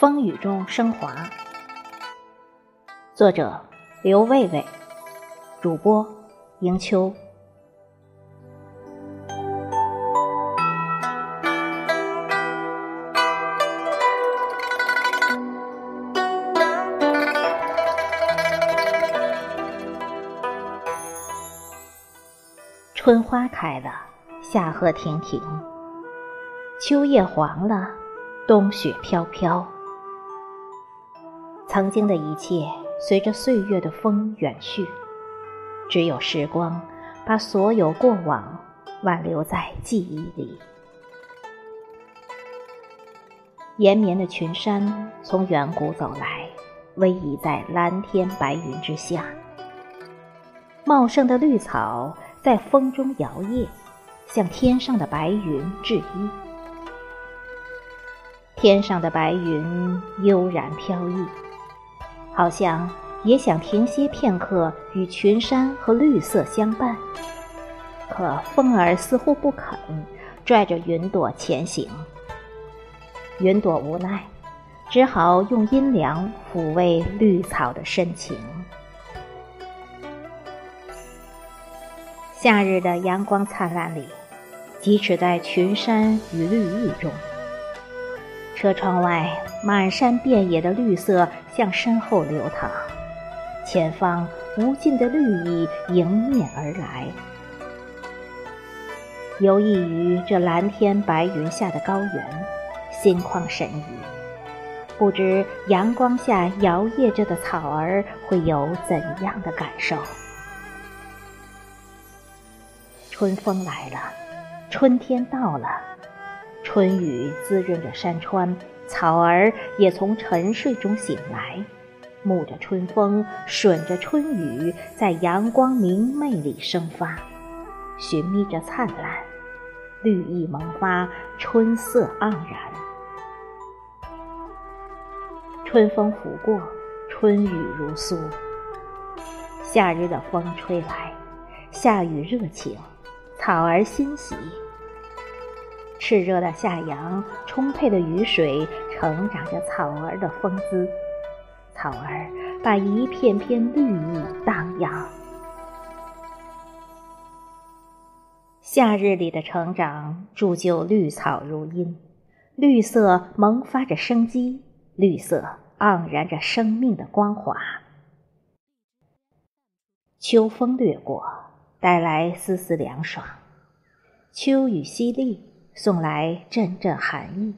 风雨中升华。作者：刘卫卫，主播：迎秋。春花开了，夏荷亭亭，秋叶黄了，冬雪飘飘。曾经的一切随着岁月的风远去，只有时光把所有过往挽留在记忆里。延绵的群山从远古走来，逶迤在蓝天白云之下，茂盛的绿草。在风中摇曳，向天上的白云致意。天上的白云悠然飘逸，好像也想停歇片刻，与群山和绿色相伴。可风儿似乎不肯，拽着云朵前行。云朵无奈，只好用阴凉抚慰绿草的深情。夏日的阳光灿烂里，即使在群山与绿意中。车窗外满山遍野的绿色向身后流淌，前方无尽的绿意迎面而来。游弋于这蓝天白云下的高原，心旷神怡。不知阳光下摇曳着的草儿会有怎样的感受？春风来了，春天到了，春雨滋润着山川，草儿也从沉睡中醒来，沐着春风，吮着春雨，在阳光明媚里生发，寻觅着灿烂，绿意萌发，春色盎然。春风拂过，春雨如酥。夏日的风吹来，夏雨热情。草儿欣喜，炽热的夏阳，充沛的雨水，成长着草儿的风姿。草儿把一片片绿意荡漾。夏日里的成长，铸就绿草如茵，绿色萌发着生机，绿色盎然着生命的光华。秋风掠过。带来丝丝凉爽，秋雨淅沥，送来阵阵寒意。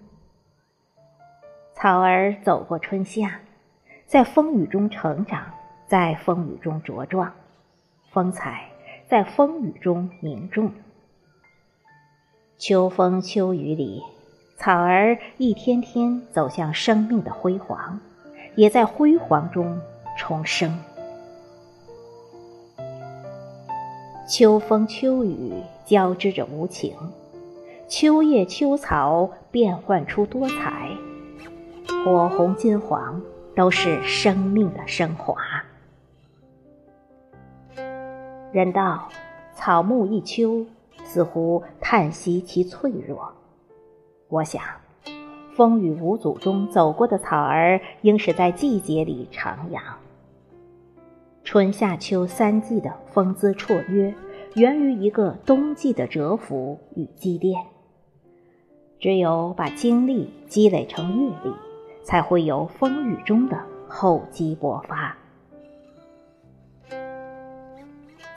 草儿走过春夏，在风雨中成长，在风雨中茁壮，风采在风雨中凝重。秋风秋雨里，草儿一天天走向生命的辉煌，也在辉煌中重生。秋风秋雨交织着无情，秋叶秋草变幻出多彩，火红金黄都是生命的升华。人道草木一秋，似乎叹息其脆弱。我想，风雨无阻中走过的草儿，应是在季节里徜徉。春夏秋三季的风姿绰约，源于一个冬季的蛰伏与积淀。只有把精力积累成阅历，才会有风雨中的厚积薄发。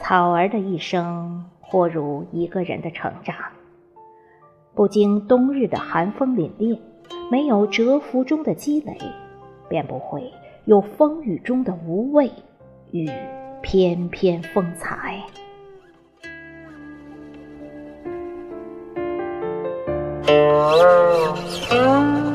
草儿的一生，或如一个人的成长，不经冬日的寒风凛冽，没有蛰伏中的积累，便不会有风雨中的无畏。与翩翩风采。oh you.